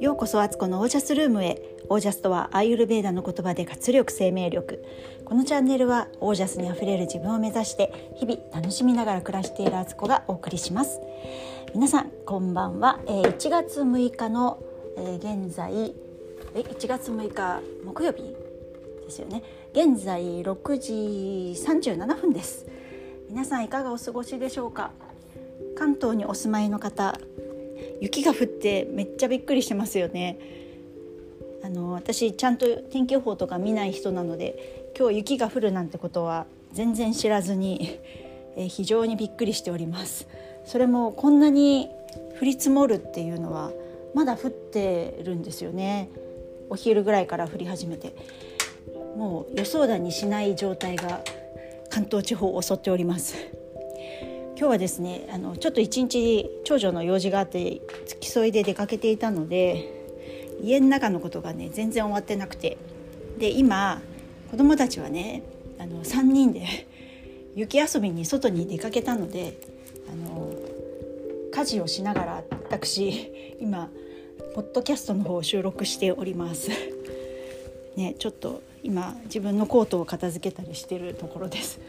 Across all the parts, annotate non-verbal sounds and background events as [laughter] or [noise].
ようこそアツコのオージャスルームへ。オージャスとはアーユルベーダの言葉で活力生命力。このチャンネルはオージャスにあふれる自分を目指して日々楽しみながら暮らしているアツコがお送りします。皆さんこんばんは、え、1月6日の、え、現在え1月6日木曜日ですよね。現在6時37分です。皆さんいかがお過ごしでしょうか？関東にお住まいの方雪が降ってめっちゃびっくりしてますよね。あの私ちゃんと天気予報とか見ない人なので今日雪が降るなんてことは全然知らずに、え非常にびっくりしております。それもこんなに降り積もるっていうのはまだ降ってるんですよね。お昼ぐらいから降り始めて。もう予想だにしない状態が関東地方を襲っております。今日はですねあのちょっと一日長女の用事があって付き添いで出かけていたので家の中のことがね全然終わってなくてで今子供たちはねあの3人で [laughs] 雪遊びに外に出かけたのであの家事をしながら私今ポッドキャストの方を収録しております。ね、ちょっと今自分のコートを片付けたりしてるところです。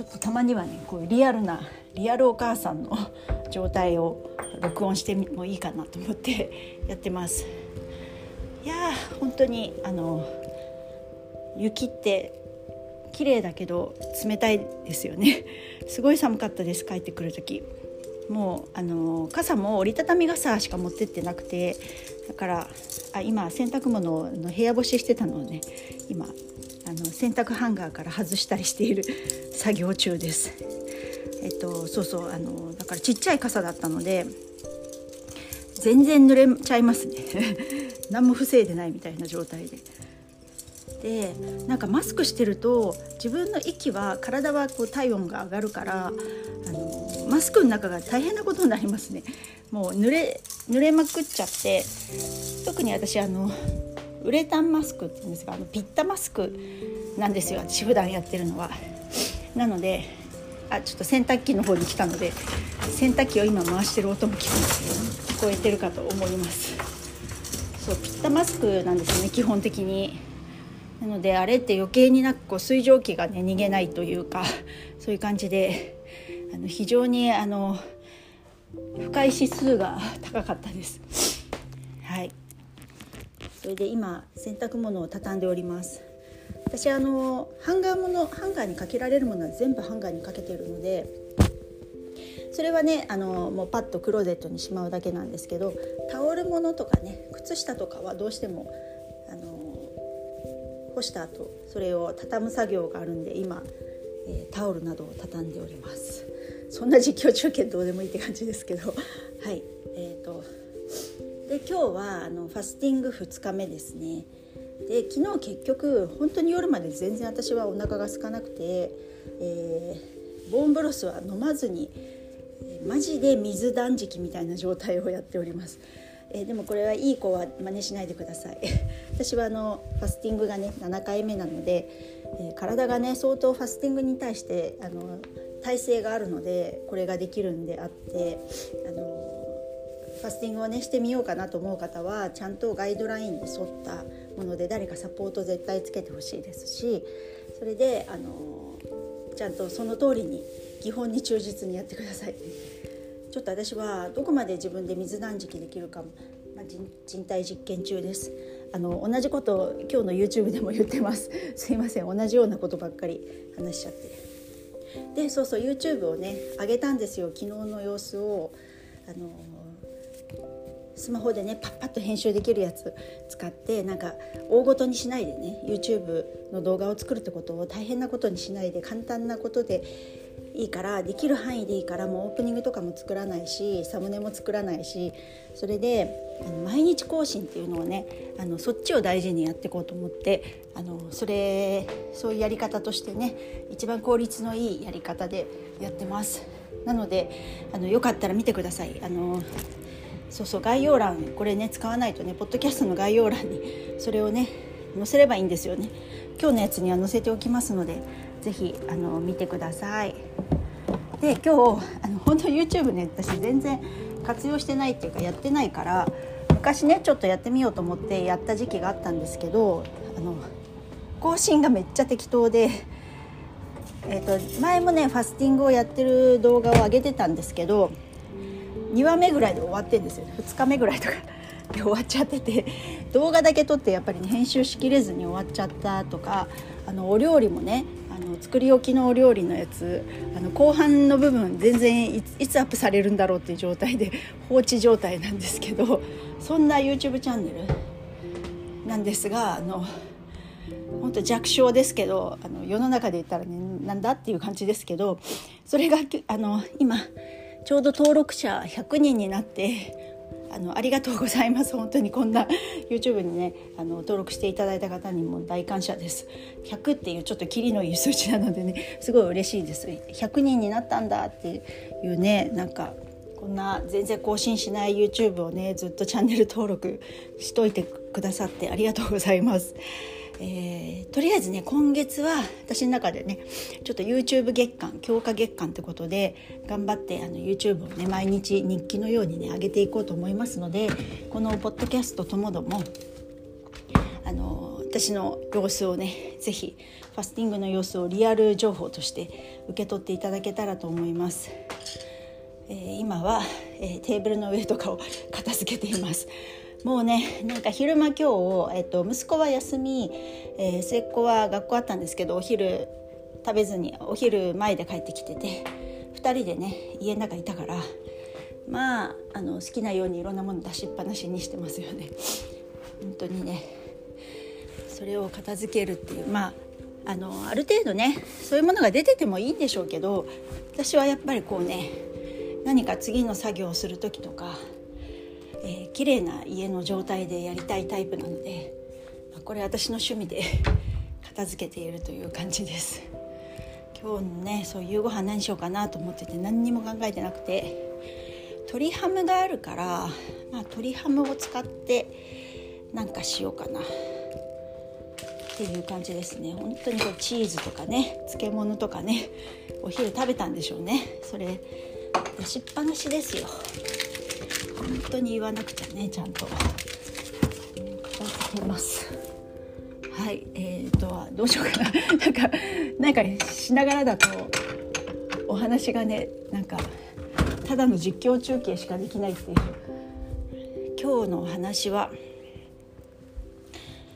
ちょっとたまにはねこういうリアルなリアルお母さんの状態を録音してもいいかなと思って [laughs] やってます。いや本当にあの雪って綺麗だけど冷たいですよね。[laughs] すごい寒かったです帰ってくる時。もうあの傘も折りたたみ傘しか持ってってなくてだからあ今洗濯物の部屋干ししてたのをね今あの洗濯ハンガーから外したりしている作業中です。えっとそうそうあのだからちっちゃい傘だったので全然濡れちゃいますね [laughs] 何も防いでないみたいな状態で。でなんかマスクしてると自分の息は体はこう体温が上がるからあのマスクの中が大変なことになりますねもう濡れ濡れまくっちゃって特に私あのウレタンマスクって言うんですがあのピッタマスクなんですよ。私普段やってるのは。なのであちょっと洗濯機の方に来たので洗濯機を今回してる音も聞こえてるかと思います。そうピッタマスクなんですよね基本的に。なのであれって余計になんかこう水蒸気がね逃げないというかそういう感じであの非常にあの不快指数が高かったです。それで今洗濯物を畳んでおります。私あのハンガーものハンガーにかけられるものは全部ハンガーにかけてるのでそれはねあのもうパッとクローゼットにしまうだけなんですけどタオル物とかね靴下とかはどうしてもあの干した後それを畳む作業があるんで今、えー、タオルなどを畳んでおります。そんな実況中継どうでもいいって感じですけどはい。えーとで今日はあのファスティング2日目ですねで昨日結局本当に夜まで全然私はお腹が空かなくて、えー、ボーンブロスは飲まずに、え、マジで水断食みたいな状態をやっております。えー、でもこれはいい子は真似しないでください [laughs] 私はあのファスティングがね7回目なので、えー、体がね相当ファスティングに対してあの体勢があるのでこれができるんであってあのファスティングをねしてみようかなと思う方はちゃんとガイドラインに沿ったもので誰かサポート絶対つけてほしいですしそれであのちゃんとその通りに基本に忠実にやってください。ちょっと私はどこまで自分で水断食できるか、まあ、人体実験中です。あの同じことを今日の YouTube でも言ってます。[laughs] すいません。同じようなことばっかり話しちゃって。でそうそう YouTube をね上げたんですよ。昨日の様子を。あのスマホでねパッパッと編集できるやつ使ってなんか大ごとにしないでね YouTube の動画を作るってことを大変なことにしないで簡単なことでいいからできる範囲でいいからもうオープニングとかも作らないしサムネも作らないしそれであの毎日更新っていうのをねあのそっちを大事にやっていこうと思ってあのそれそういうやり方としてね一番効率のいいやり方でやってます。なのであのよかったら見てください。あのそうそう概要欄これね使わないとねポッドキャストの概要欄にそれをね載せればいいんですよね。今日のやつには載せておきますのでぜひあの見てください。で今日あの本当 YouTube ね私全然活用してないっていうかやってないから昔ねちょっとやってみようと思ってやった時期があったんですけどあの更新がめっちゃ適当で、えーと、前もねファスティングをやってる動画を上げてたんですけど2話目ぐらいで終わってんですよ。2日目ぐらいとか。[laughs] で終わっちゃってて。動画だけ撮ってやっぱり、ね、編集しきれずに終わっちゃったとか。あのお料理もねあの作り置きのお料理のやつ。あの後半の部分全然いつアップされるんだろうっていう状態で [laughs] 放置状態なんですけど。そんな YouTube チャンネルなんですがあの本当弱小ですけどあの世の中で言ったらねなんだっていう感じですけどそれがあの今ちょうど登録者100人になってあのありがとうございます。本当にこんな [laughs] YouTube にねあの登録していただいた方にも大感謝です。100っていうちょっとキリのいい数値なのでねすごい嬉しいです。100人になったんだっていうねなんかこんな全然更新しない YouTube をねずっとチャンネル登録しといてくださってありがとうございます。えー、とりあえずね今月は私の中でねちょっと YouTube 月間強化月間ってことで頑張ってあの YouTube をね毎日日記のようにね上げていこうと思いますのでこのポッドキャストともどもあの私の様子をね是非ファスティングの様子をリアル情報として受け取っていただけたらと思います。えー、今は、えー、テーブルの上とかを片付けています。もうねなんか昼間今日、えっと、息子は休み、えー、末っ子は学校あったんですけどお昼食べずにお昼前で帰ってきてて2人でね家の中いたからまああの好きなようにいろんなもの出しっぱなしにしてますよね。本当にねそれを片付けるっていうまああのある程度ねそういうものが出ててもいいんでしょうけど私はやっぱりこうね何か次の作業をする時とかえー、綺麗な家の状態でやりたいタイプなので、まあ、これ私の趣味で [laughs] 片付けているという感じです。今日のねそう夕ご飯何しようかなと思ってて何にも考えてなくて鶏ハムがあるから、まあ、鶏ハムを使ってなんかしようかな。っていう感じですね。本当にこうチーズとかね漬物とかねお昼食べたんでしょうね。それ出しっぱなしですよ。本当に言わなくちゃねちゃんと。片付けます。はいえーとどうしようかな。[laughs] なんかなんかしながらだとお話がねなんかただの実況中継しかできないっていう。今日のお話は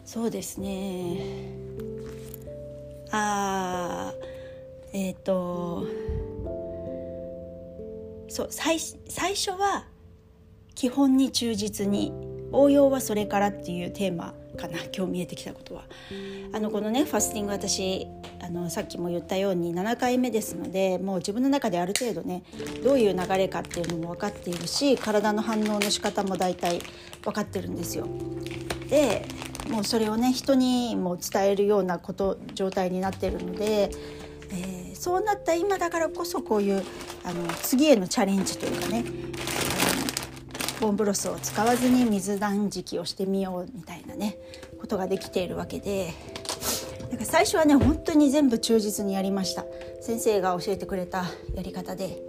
そうですね。あえっ、ー、とそう最最初は基本に忠実に応用はそれからっていうテーマかな今日見えてきたことはあのこのねファスティング私あのさっきも言ったように7回目ですのでもう自分の中である程度ねどういう流れかっていうのも分かっているし体の反応の仕方も大体分かってるんですよ。でもうそれをね人にも伝えるようなこと状態になってるので、えー、そうなった今だからこそこういうあの次へのチャレンジというかねボンブロスを使わずに水断食をしてみようみたいなねことができているわけでなんか最初はね本当に全部忠実にやりました先生が教えてくれたやり方で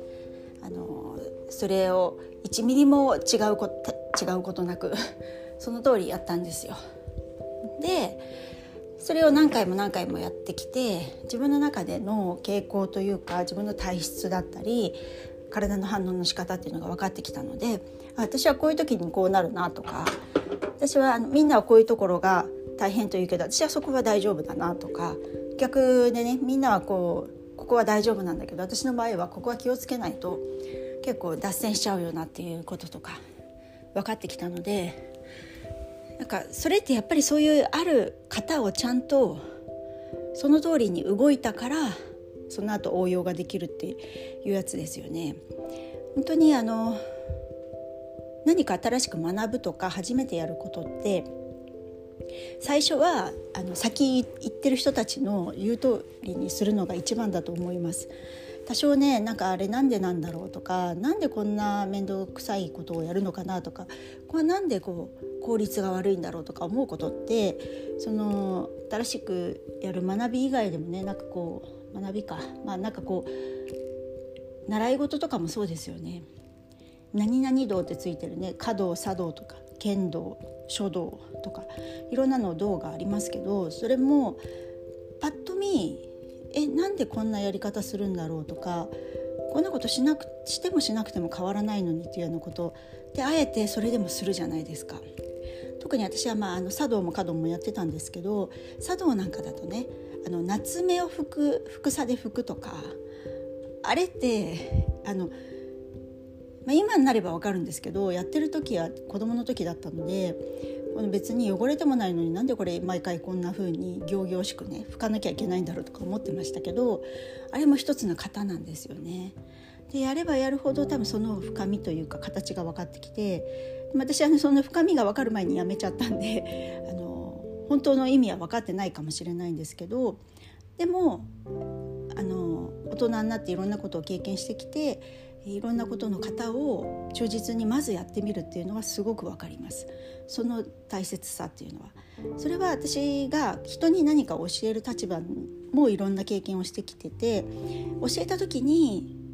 あのそれを1ミリも違うこと違うことなくその通りやったんですよ。でそれを何回も何回もやってきて自分の中での傾向というか自分の体質だったり体の反応の仕方っていうのが分かってきたので私はこういう時にこうなるなとか私はみんなはこういうところが大変と言うけど私はそこは大丈夫だなとか逆でねみんなはこうここは大丈夫なんだけど私の場合はここは気をつけないと結構脱線しちゃうよなっていうこととか分かってきたのでなんかそれってやっぱりそういうある方をちゃんとその通りに動いたからその後応用ができるっていうやつですよね。本当にあの何か新しく学ぶとか初めてやることって最初はあの先行ってる人たちの言う通りにするのが一番だと思います。多少ねなんかあれなんでなんだろうとか何でこんな面倒くさいことをやるのかなとかこれなんでこう効率が悪いんだろうとか思うことってその新しくやる学び以外でもねなんかこう学びか。まあなんかこう習い事とかもそうですよね。何々道ってついてるね。華道茶道とか剣道書道とかいろんなの道がありますけどそれもパッと見えなんでこんなやり方するんだろうとかこんなことしなくしてもしなくても変わらないのにっていうようなことであえてそれでもするじゃないですか。特に私は、まあ、あの茶道も華道もやってたんですけど茶道なんかだとねあの夏目を拭く服さで拭くとかあれってあの、まあ、今になれば分かるんですけどやってる時は子供の時だったので別に汚れてもないのになんでこれ毎回こんな風に行々しくね拭かなきゃいけないんだろうとか思ってましたけどあれも一つの型なんですよね。でやればやるほど多分その深みというか形が分かってきて私は、ね、その深みが分かる前にやめちゃったんで [laughs] あの本当の意味は分かってないかもしれないんですけどでもあの大人になっていろんなことを経験してきていろんなことの型を忠実にまずやってみるっていうのはすごくわかります。その大切さっていうのは。それは私が人に何か教える立場もいろんな経験をしてきてて教えた時に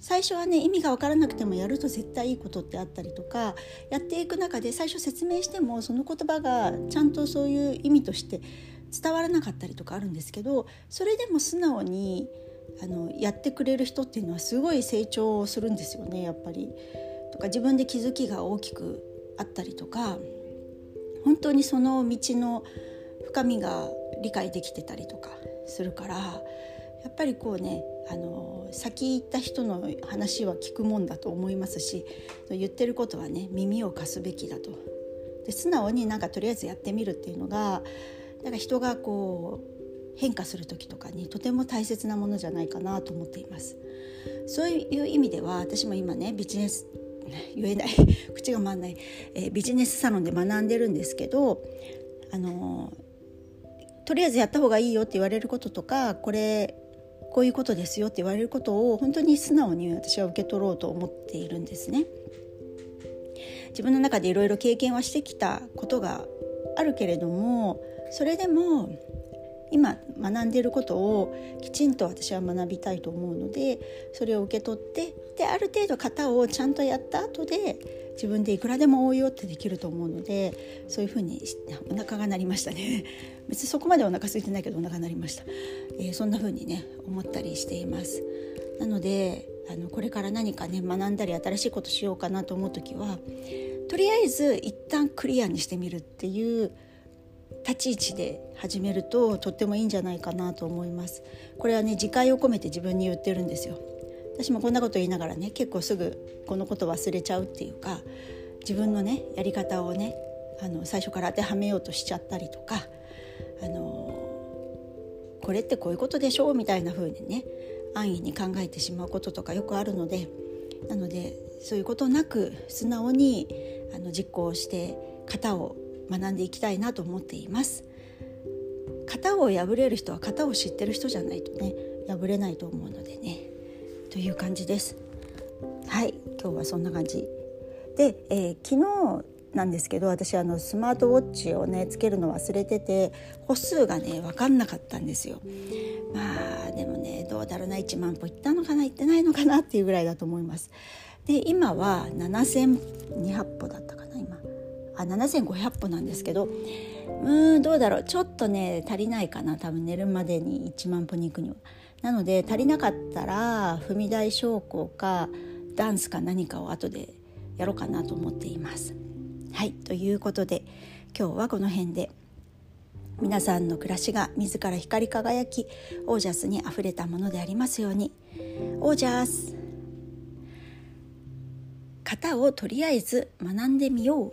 最初はね意味が分からなくてもやると絶対いいことってあったりとかやっていく中で最初説明してもその言葉がちゃんとそういう意味として伝わらなかったりとかあるんですけどそれでも素直にあのやってくれる人っていうのはすごい成長するんですよねやっぱり。とか自分で気づきが大きくあったりとか本当にその道の深みが理解できてたりとかするからやっぱりこうねあの先行った人の話は聞くもんだと思いますし言ってることはね耳を貸すべきだと。で素直になんかとりあえずやってみるっていうのがなんか人がこう変化する時とかにとても大切なものじゃないかなと思っています。そういう意味では私も今ねビジネス [laughs] 言えない。[laughs] 口が回んない、えー、ビジネスサロンで学んでるんですけどあのとりあえずやった方がいいよって言われることとかこれこういうことですよって言われることを本当に素直に私は受け取ろうと思っているんですね。自分の中でいろいろ経験はしてきたことがあるけれどもそれでも今学んでいることをきちんと私は学びたいと思うのでそれを受け取ってである程度型をちゃんとやった後で自分でいくらでも応用ってできると思うのでそういうふうにお腹が鳴りましたね。[laughs] 別にそこまでお腹空いてないけどお腹鳴りました、えー、そんなふうにね思ったりしています。なのであのこれから何かね学んだり新しいことしようかなと思う時はとりあえず一旦クリアにしてみるっていう立ち位置で始めるととってもいいんじゃないかなと思います。これはね自戒を込めて自分に言ってるんですよ。私もこんなこと言いながらね結構すぐこのこと忘れちゃうっていうか自分のねやり方をねあの最初から当てはめようとしちゃったりとかあのこれってこういうことでしょ？うみたいな風にね安易に考えてしまうこととかよくあるのでなのでそういうことなく素直にあの実行して型を学んでいきたいなと思っています。型を破れる人は型を知ってる人じゃないとね破れないと思うのでね。という感じです。はい今日はそんな感じ。で、えー、昨日なんですけど私あのスマートウォッチをねつけるの忘れてて歩数がね分かんなかったんですよ。まあでもねどうだろうな1万歩いったのかな行ってないのかなっていうぐらいだと思います。で今は7200歩だったかな今。あ7500歩なんですけどうんどうだろうちょっとね足りないかな多分寝るまでに1万歩に行くには。なので足りなかったら踏み台昇降かダンスか何かを後でやろうかなと思っています。はいということで今日はこの辺で皆さんの暮らしが自ら光り輝きオージャスにあふれたものでありますようにオージャス型をとりあえず学んでみよう